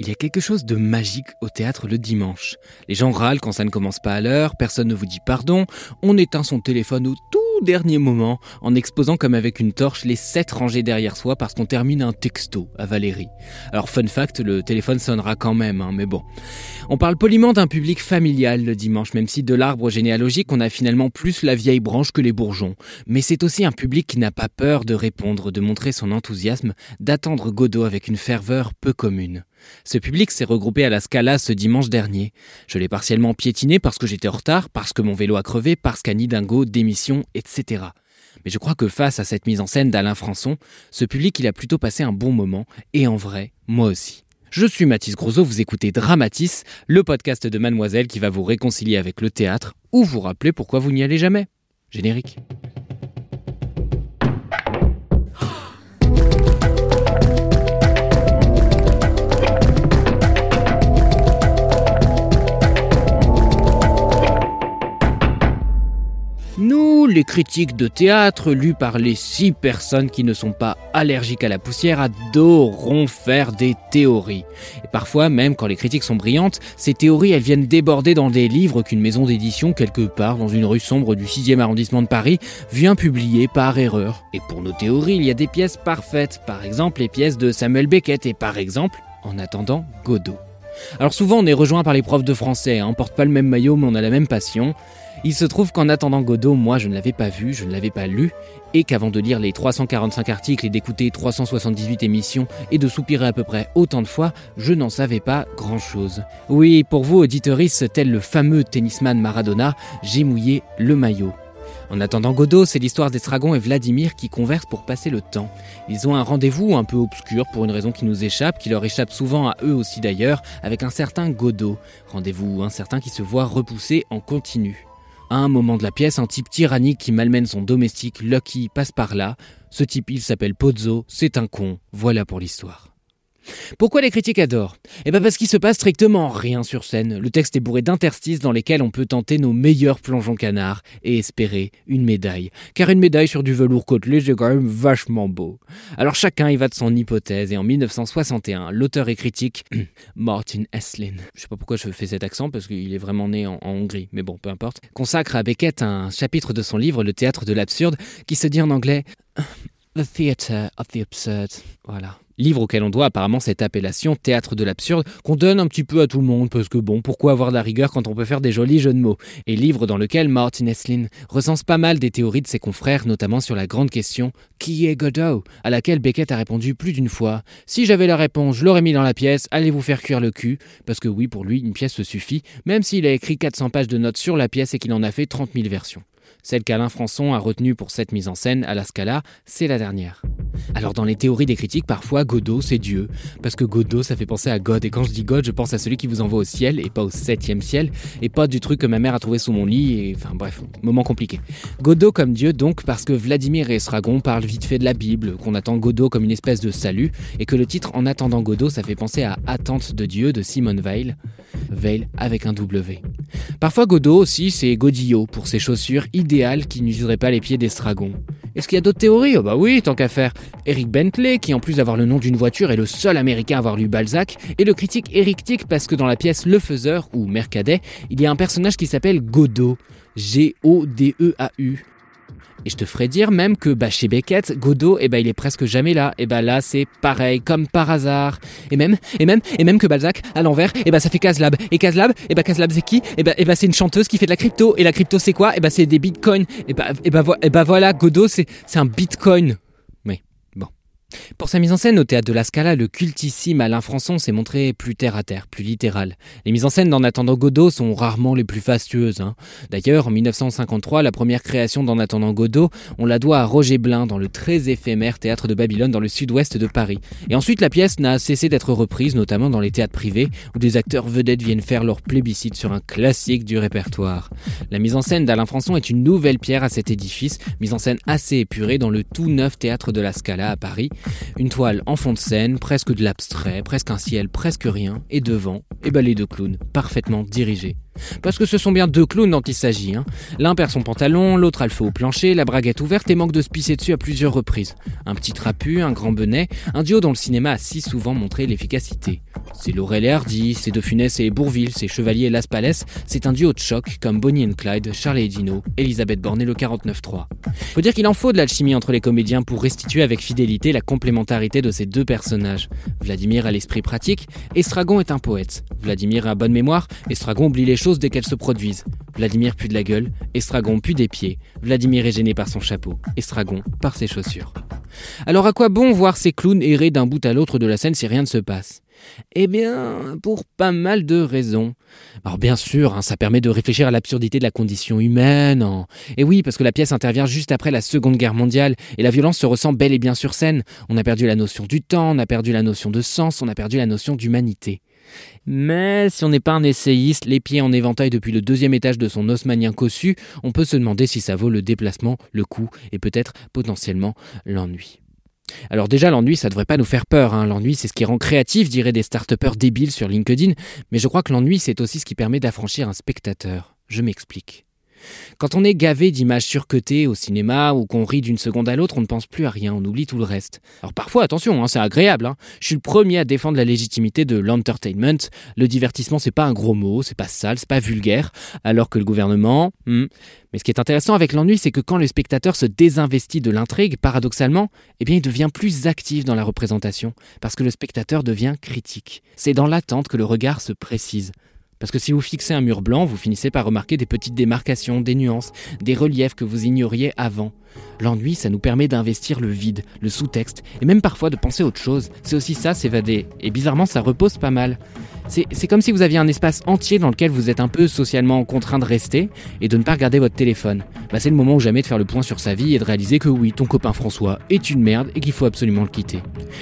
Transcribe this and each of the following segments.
Il y a quelque chose de magique au théâtre le dimanche. Les gens râlent quand ça ne commence pas à l'heure, personne ne vous dit pardon, on éteint son téléphone au tout dernier moment en exposant comme avec une torche les sept rangées derrière soi parce qu'on termine un texto à Valérie. Alors fun fact, le téléphone sonnera quand même, hein, mais bon. On parle poliment d'un public familial le dimanche, même si de l'arbre généalogique on a finalement plus la vieille branche que les bourgeons. Mais c'est aussi un public qui n'a pas peur de répondre, de montrer son enthousiasme, d'attendre Godot avec une ferveur peu commune. Ce public s'est regroupé à la Scala ce dimanche dernier. Je l'ai partiellement piétiné parce que j'étais en retard, parce que mon vélo a crevé, parce qu'Annie Dingo, démission, etc. Mais je crois que face à cette mise en scène d'Alain Françon, ce public il a plutôt passé un bon moment, et en vrai, moi aussi. Je suis Mathis Grosso, vous écoutez Dramatis, le podcast de Mademoiselle qui va vous réconcilier avec le théâtre ou vous rappeler pourquoi vous n'y allez jamais. Générique. Les critiques de théâtre lus par les six personnes qui ne sont pas allergiques à la poussière, adorons faire des théories. Et parfois, même quand les critiques sont brillantes, ces théories, elles viennent déborder dans des livres qu'une maison d'édition, quelque part dans une rue sombre du 6e arrondissement de Paris, vient publier par erreur. Et pour nos théories, il y a des pièces parfaites, par exemple les pièces de Samuel Beckett, et par exemple, en attendant, Godot. Alors souvent on est rejoint par les profs de français, hein. on porte pas le même maillot mais on a la même passion. Il se trouve qu'en attendant Godot, moi je ne l'avais pas vu, je ne l'avais pas lu, et qu'avant de lire les 345 articles et d'écouter 378 émissions et de soupirer à peu près autant de fois, je n'en savais pas grand-chose. Oui, pour vous auditoris, tel le fameux tennisman Maradona, j'ai mouillé le maillot. En attendant Godot, c'est l'histoire d'Estragon et Vladimir qui conversent pour passer le temps. Ils ont un rendez-vous un peu obscur pour une raison qui nous échappe, qui leur échappe souvent à eux aussi d'ailleurs, avec un certain Godot. Rendez-vous incertain qui se voit repoussé en continu. À un moment de la pièce, un type tyrannique qui malmène son domestique Lucky passe par là. Ce type, il s'appelle Pozzo, c'est un con. Voilà pour l'histoire. Pourquoi les critiques adorent? Eh bien parce qu'il se passe strictement rien sur scène. Le texte est bourré d'interstices dans lesquels on peut tenter nos meilleurs plongeons canards et espérer une médaille. Car une médaille sur du velours côtelé, c'est quand même vachement beau. Alors chacun y va de son hypothèse et en 1961, l'auteur et critique Martin Eslin, je sais pas pourquoi je fais cet accent parce qu'il est vraiment né en, en Hongrie, mais bon, peu importe, consacre à Beckett un chapitre de son livre Le théâtre de l'absurde qui se dit en anglais The Theatre of the Absurd. Voilà livre auquel on doit apparemment cette appellation théâtre de l'absurde qu'on donne un petit peu à tout le monde parce que bon, pourquoi avoir de la rigueur quand on peut faire des jolis jeux de mots? Et livre dans lequel Martin Eslin recense pas mal des théories de ses confrères, notamment sur la grande question qui est Godot? À laquelle Beckett a répondu plus d'une fois Si j'avais la réponse, je l'aurais mis dans la pièce, allez vous faire cuire le cul parce que oui, pour lui, une pièce suffit, même s'il a écrit 400 pages de notes sur la pièce et qu'il en a fait 30 000 versions. Celle qu'Alain Françon a retenue pour cette mise en scène à la Scala, c'est la dernière. Alors dans les théories des critiques, parfois Godot c'est Dieu, parce que Godot ça fait penser à God, et quand je dis God, je pense à celui qui vous envoie au ciel, et pas au septième ciel, et pas du truc que ma mère a trouvé sous mon lit, et enfin bref, moment compliqué. Godot comme Dieu donc parce que Vladimir et Estragon parlent vite fait de la Bible, qu'on attend Godot comme une espèce de salut, et que le titre En attendant Godot ça fait penser à Attente de Dieu de Simone Weil, Veil avec un W. Parfois Godot aussi c'est Godillot pour ses chaussures idéales qui n'useraient pas les pieds d'Estragon. Est-ce qu'il y a d'autres théories? Oh bah oui, tant qu'à faire. Eric Bentley, qui en plus d'avoir le nom d'une voiture est le seul américain à avoir lu Balzac, et le critique Eric Tick parce que dans la pièce Le Faiseur, ou Mercadet, il y a un personnage qui s'appelle Godot. G-O-D-E-A-U. Et je te ferai dire même que bah, chez Beckett, Godot, eh bah, il est presque jamais là. Et bah là, c'est pareil, comme par hasard. Et même, et même, et même que Balzac, à l'envers, et bah ça fait Caslab. Et Caslab, et bah Caslab c'est qui? Et bah, bah c'est une chanteuse qui fait de la crypto. Et la crypto c'est quoi? Et bah c'est des bitcoins. Et bah, et bah, et bah voilà, Godot c'est un bitcoin. Pour sa mise en scène au théâtre de la Scala, le cultissime Alain Françon s'est montré plus terre à terre, plus littéral. Les mises en scène d'En attendant Godot sont rarement les plus fastueuses. Hein. D'ailleurs, en 1953, la première création d'En attendant Godot, on la doit à Roger Blin dans le très éphémère théâtre de Babylone dans le sud-ouest de Paris. Et ensuite, la pièce n'a cessé d'être reprise, notamment dans les théâtres privés, où des acteurs vedettes viennent faire leur plébiscite sur un classique du répertoire. La mise en scène d'Alain Françon est une nouvelle pierre à cet édifice, mise en scène assez épurée dans le tout neuf théâtre de la Scala à Paris, une toile en fond de scène, presque de l'abstrait, presque un ciel, presque rien, et devant, et balai de clowns, parfaitement dirigés. Parce que ce sont bien deux clowns dont il s'agit. Hein. L'un perd son pantalon, l'autre a le feu au plancher, la braguette ouverte et manque de se pisser dessus à plusieurs reprises. Un petit trapu, un grand benet, un duo dont le cinéma a si souvent montré l'efficacité. C'est Laurel et Hardy, c'est De Funès et Bourville, c'est Chevalier et Las Palais, c'est un duo de choc comme Bonnie and Clyde, Charlie et Dino, Elisabeth Borne et le 49.3. Faut dire qu'il en faut de l'alchimie entre les comédiens pour restituer avec fidélité la complémentarité de ces deux personnages. Vladimir a l'esprit pratique, Estragon est un poète. Vladimir a bonne mémoire, Estragon oublie les choses dès qu'elles se produisent. Vladimir pue de la gueule, Estragon pue des pieds. Vladimir est gêné par son chapeau, Estragon par ses chaussures. Alors à quoi bon voir ces clowns errer d'un bout à l'autre de la scène si rien ne se passe? Eh bien, pour pas mal de raisons. Alors bien sûr, hein, ça permet de réfléchir à l'absurdité de la condition humaine. Et oui, parce que la pièce intervient juste après la Seconde Guerre mondiale, et la violence se ressent bel et bien sur scène. On a perdu la notion du temps, on a perdu la notion de sens, on a perdu la notion d'humanité. Mais si on n'est pas un essayiste, les pieds en éventail depuis le deuxième étage de son osmanien cossu, on peut se demander si ça vaut le déplacement, le coût et peut-être potentiellement l'ennui. Alors déjà, l'ennui, ça devrait pas nous faire peur. Hein. L'ennui, c'est ce qui rend créatif, diraient des start débiles sur LinkedIn. Mais je crois que l'ennui, c'est aussi ce qui permet d'affranchir un spectateur. Je m'explique. Quand on est gavé d'images surcutées au cinéma ou qu'on rit d'une seconde à l'autre, on ne pense plus à rien, on oublie tout le reste. Alors parfois, attention, hein, c'est agréable. Hein. Je suis le premier à défendre la légitimité de l'entertainment. Le divertissement, c'est pas un gros mot, c'est pas sale, c'est pas vulgaire. Alors que le gouvernement. Hmm. Mais ce qui est intéressant avec l'ennui, c'est que quand le spectateur se désinvestit de l'intrigue, paradoxalement, eh bien, il devient plus actif dans la représentation, parce que le spectateur devient critique. C'est dans l'attente que le regard se précise. Parce que si vous fixez un mur blanc, vous finissez par remarquer des petites démarcations, des nuances, des reliefs que vous ignoriez avant. L'ennui, ça nous permet d'investir le vide, le sous-texte, et même parfois de penser autre chose. C'est aussi ça, s'évader. Et bizarrement, ça repose pas mal. C'est comme si vous aviez un espace entier dans lequel vous êtes un peu socialement contraint de rester et de ne pas regarder votre téléphone. Bah, c'est le moment ou jamais de faire le point sur sa vie et de réaliser que oui, ton copain François est une merde et qu'il faut absolument le quitter.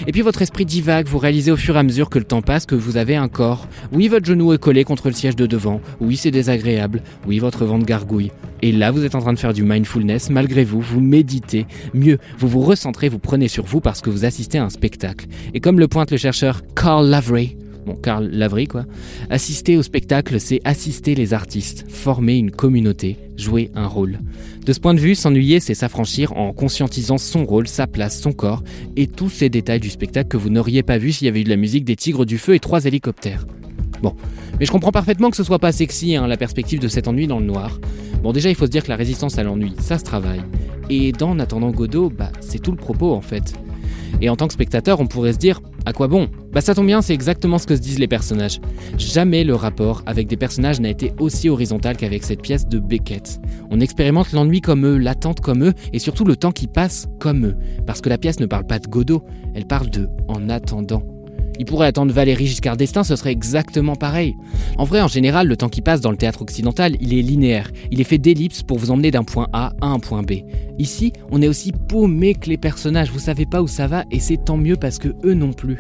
Et puis votre esprit divague, vous réalisez au fur et à mesure que le temps passe que vous avez un corps. Oui, votre genou est collé contre le siège de devant. Oui, c'est désagréable. Oui, votre ventre gargouille. Et là, vous êtes en train de faire du mindfulness malgré vous, vous méditez. Mieux, vous vous recentrez, vous prenez sur vous parce que vous assistez à un spectacle. Et comme le pointe le chercheur Carl Lavery, bon, Karl Lavry quoi. Assister au spectacle, c'est assister les artistes, former une communauté, jouer un rôle. De ce point de vue, s'ennuyer, c'est s'affranchir en conscientisant son rôle, sa place, son corps et tous ces détails du spectacle que vous n'auriez pas vu s'il y avait eu de la musique, des tigres du feu et trois hélicoptères. Bon, mais je comprends parfaitement que ce soit pas sexy, hein, la perspective de cet ennui dans le noir. Bon, déjà, il faut se dire que la résistance à l'ennui, ça se travaille. Et dans En attendant Godot, bah, c'est tout le propos en fait. Et en tant que spectateur, on pourrait se dire à quoi bon? Bah ça tombe bien, c'est exactement ce que se disent les personnages. Jamais le rapport avec des personnages n'a été aussi horizontal qu'avec cette pièce de Beckett. On expérimente l'ennui comme eux, l'attente comme eux, et surtout le temps qui passe comme eux. Parce que la pièce ne parle pas de Godot, elle parle de en attendant. Il pourrait attendre Valérie Giscard d'Estaing, ce serait exactement pareil. En vrai, en général, le temps qui passe dans le théâtre occidental, il est linéaire. Il est fait d'ellipses pour vous emmener d'un point A à un point B. Ici, on est aussi paumé que les personnages, vous savez pas où ça va et c'est tant mieux parce que eux non plus.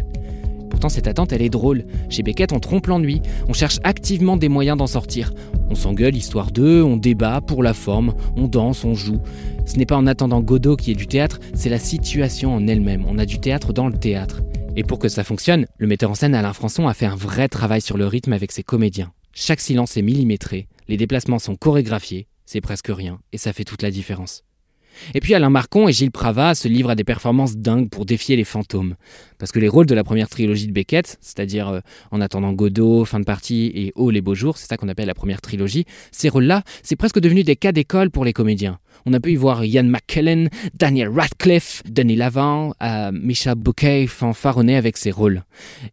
Pourtant, cette attente, elle est drôle. Chez Beckett, on trompe l'ennui, on cherche activement des moyens d'en sortir. On s'engueule histoire d'eux, on débat pour la forme, on danse, on joue. Ce n'est pas en attendant Godot qui est du théâtre, c'est la situation en elle-même. On a du théâtre dans le théâtre. Et pour que ça fonctionne, le metteur en scène Alain Françon a fait un vrai travail sur le rythme avec ses comédiens. Chaque silence est millimétré, les déplacements sont chorégraphiés, c'est presque rien, et ça fait toute la différence. Et puis Alain Marcon et Gilles Pravat se livrent à des performances dingues pour défier les fantômes. Parce que les rôles de la première trilogie de Beckett, c'est-à-dire euh, En attendant Godot, Fin de partie et Oh les beaux jours, c'est ça qu'on appelle la première trilogie, ces rôles-là, c'est presque devenu des cas d'école pour les comédiens. On a pu y voir Ian McKellen, Daniel Radcliffe, Denis Lavant, euh, Misha Bouquet fanfaronner avec ses rôles.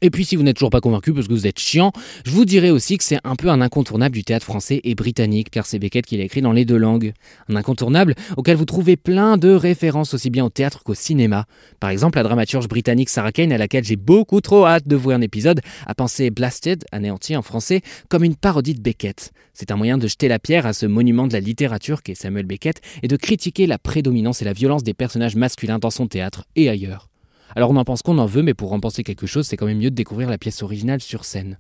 Et puis si vous n'êtes toujours pas convaincu parce que vous êtes chiant, je vous dirais aussi que c'est un peu un incontournable du théâtre français et britannique, car c'est Beckett qui l'a écrit dans les deux langues. Un incontournable auquel vous trouvez plein de références aussi bien au théâtre qu'au cinéma. Par exemple, la dramaturge britannique Sarah Kane, à laquelle j'ai beaucoup trop hâte de voir un épisode, a pensé Blasted, anéanti en français, comme une parodie de Beckett. C'est un moyen de jeter la pierre à ce monument de la littérature qu'est Samuel Beckett et de critiquer la prédominance et la violence des personnages masculins dans son théâtre et ailleurs. Alors on en pense qu'on en veut, mais pour en penser quelque chose, c'est quand même mieux de découvrir la pièce originale sur scène.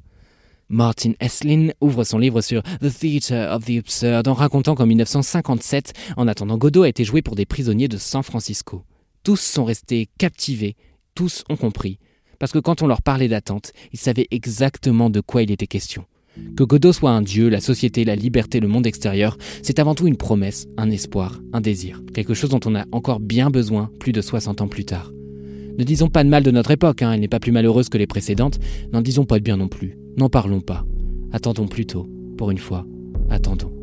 Martin Esslin ouvre son livre sur The Theatre of the Absurd en racontant qu'en 1957, En attendant Godot a été joué pour des prisonniers de San Francisco. Tous sont restés captivés, tous ont compris, parce que quand on leur parlait d'attente, ils savaient exactement de quoi il était question. Que Godot soit un dieu, la société, la liberté, le monde extérieur, c'est avant tout une promesse, un espoir, un désir, quelque chose dont on a encore bien besoin plus de 60 ans plus tard. Ne disons pas de mal de notre époque, hein, elle n'est pas plus malheureuse que les précédentes, n'en disons pas de bien non plus, n'en parlons pas. Attendons plutôt, pour une fois, attendons.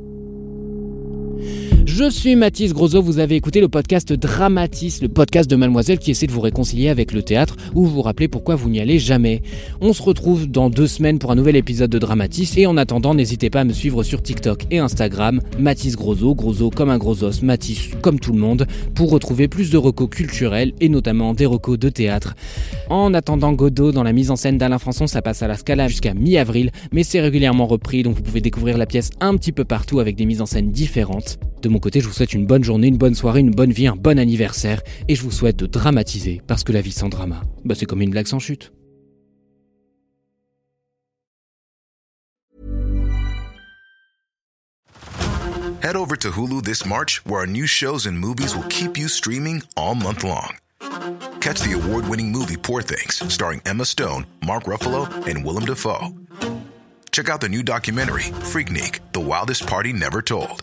Je suis Mathis Grosso, vous avez écouté le podcast Dramatis, le podcast de Mademoiselle qui essaie de vous réconcilier avec le théâtre ou vous rappeler pourquoi vous n'y allez jamais. On se retrouve dans deux semaines pour un nouvel épisode de Dramatis et en attendant, n'hésitez pas à me suivre sur TikTok et Instagram, Mathis Grosso, Grosso comme un gros os, Mathis comme tout le monde, pour retrouver plus de recos culturels et notamment des recos de théâtre. En attendant Godot dans la mise en scène d'Alain Françon, ça passe à la Scala jusqu'à mi-avril, mais c'est régulièrement repris donc vous pouvez découvrir la pièce un petit peu partout avec des mises en scène différentes. De mon côté, je vous souhaite une bonne journée, une bonne soirée, une bonne vie, un bon anniversaire, et je vous souhaite de dramatiser, parce que la vie sans drama, bah c'est comme une blague sans chute. Head over to Hulu this March, where our new shows and movies will keep you streaming all month long. Catch the award-winning movie Poor Things, starring Emma Stone, Mark Ruffalo, and Willem Dafoe. Check out the new documentary, Freaknik, The Wildest Party Never Told,